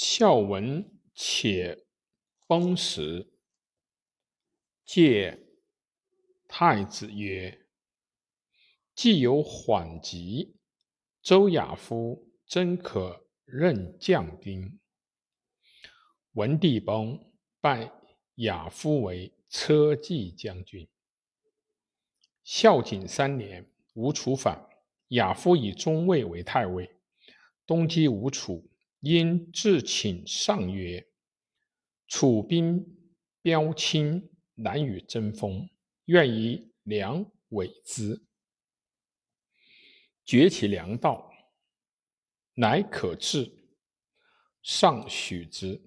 孝文且崩时，戒太子曰：“既有缓急，周亚夫真可任将兵。”文帝崩，拜亚夫为车骑将军。孝景三年，吴楚反，亚夫以中尉为太尉，东击吴楚。因至请上曰：“楚兵标轻，难与争锋，愿以粮委之，绝其粮道，乃可治。”上许之。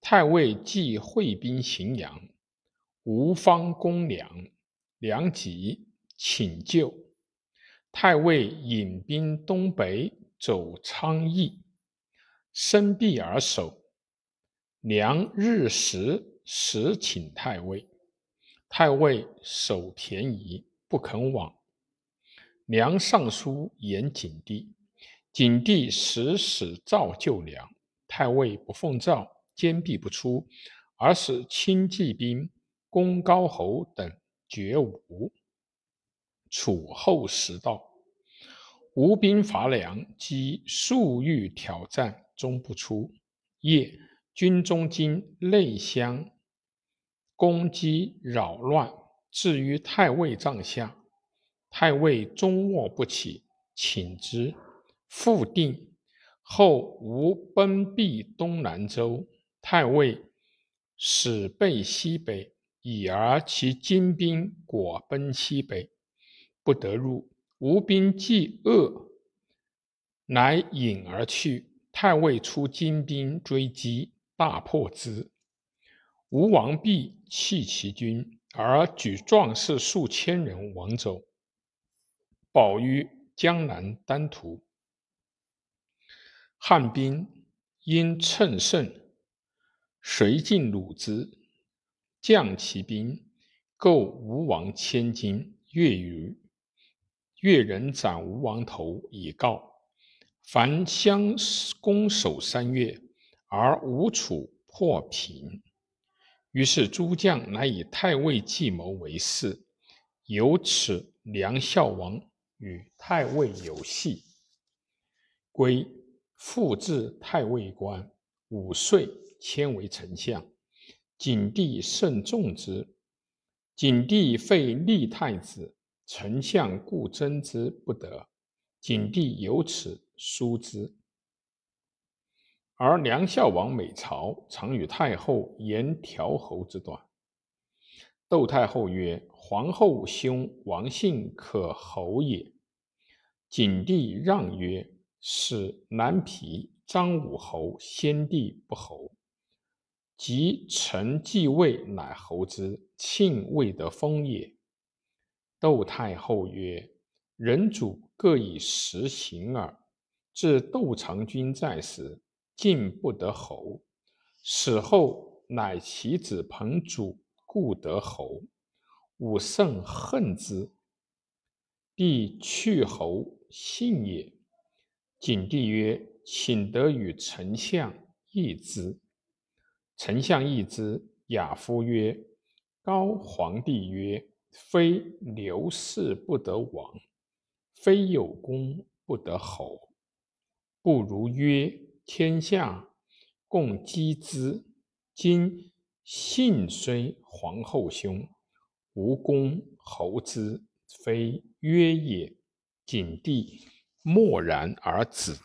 太尉既会兵荥阳，吴方攻粮，粮急，请救。太尉引兵东北，走昌邑。生避而守，梁日食时请太尉，太尉守田宜，不肯往。梁上书言景帝，景帝时使召救梁，太尉不奉诏，坚壁不出，而使轻骑兵攻高侯等绝吴。楚后时到，吴兵伐梁，即数欲挑战。终不出。夜，军中惊，内相攻击扰乱，至于太尉帐下。太尉终卧不起，请之，复定。后吴奔避东南州，太尉使备西北，已而其精兵果奔西北，不得入。吴兵既恶，乃引而去。太尉出精兵追击，大破之。吴王毕弃其军，而举壮士数千人亡走，保于江南丹徒。汉兵因乘胜，遂进鲁之，将其兵，购吴王千金，越余。越人斩吴王头以告。凡相攻守三月，而吴楚破平。于是诸将乃以太尉计谋为事，由此梁孝王与太尉有隙。归复置太尉官，五岁迁为丞相。景帝甚重之。景帝废立太子，丞相故争之不得。景帝由此。疏之，而梁孝王每朝，常与太后言调侯之短。窦太后曰：“皇后兄王信可侯也。”景帝让曰：“使南皮张武侯，先帝不侯。及臣继位，乃侯之。庆未得封也。”窦太后曰：“人主各以实行耳。”至窦长君在时，竟不得侯；死后，乃其子彭祖故得侯。武圣恨之。帝去侯信也。景帝曰：“请得与丞相议之。”丞相议之。亚夫曰：“高皇帝曰：‘非刘氏不得王，非有功不得侯。’”不如曰：天下共击之。今信虽皇后兄，无功侯之，非曰也。景帝默然而止。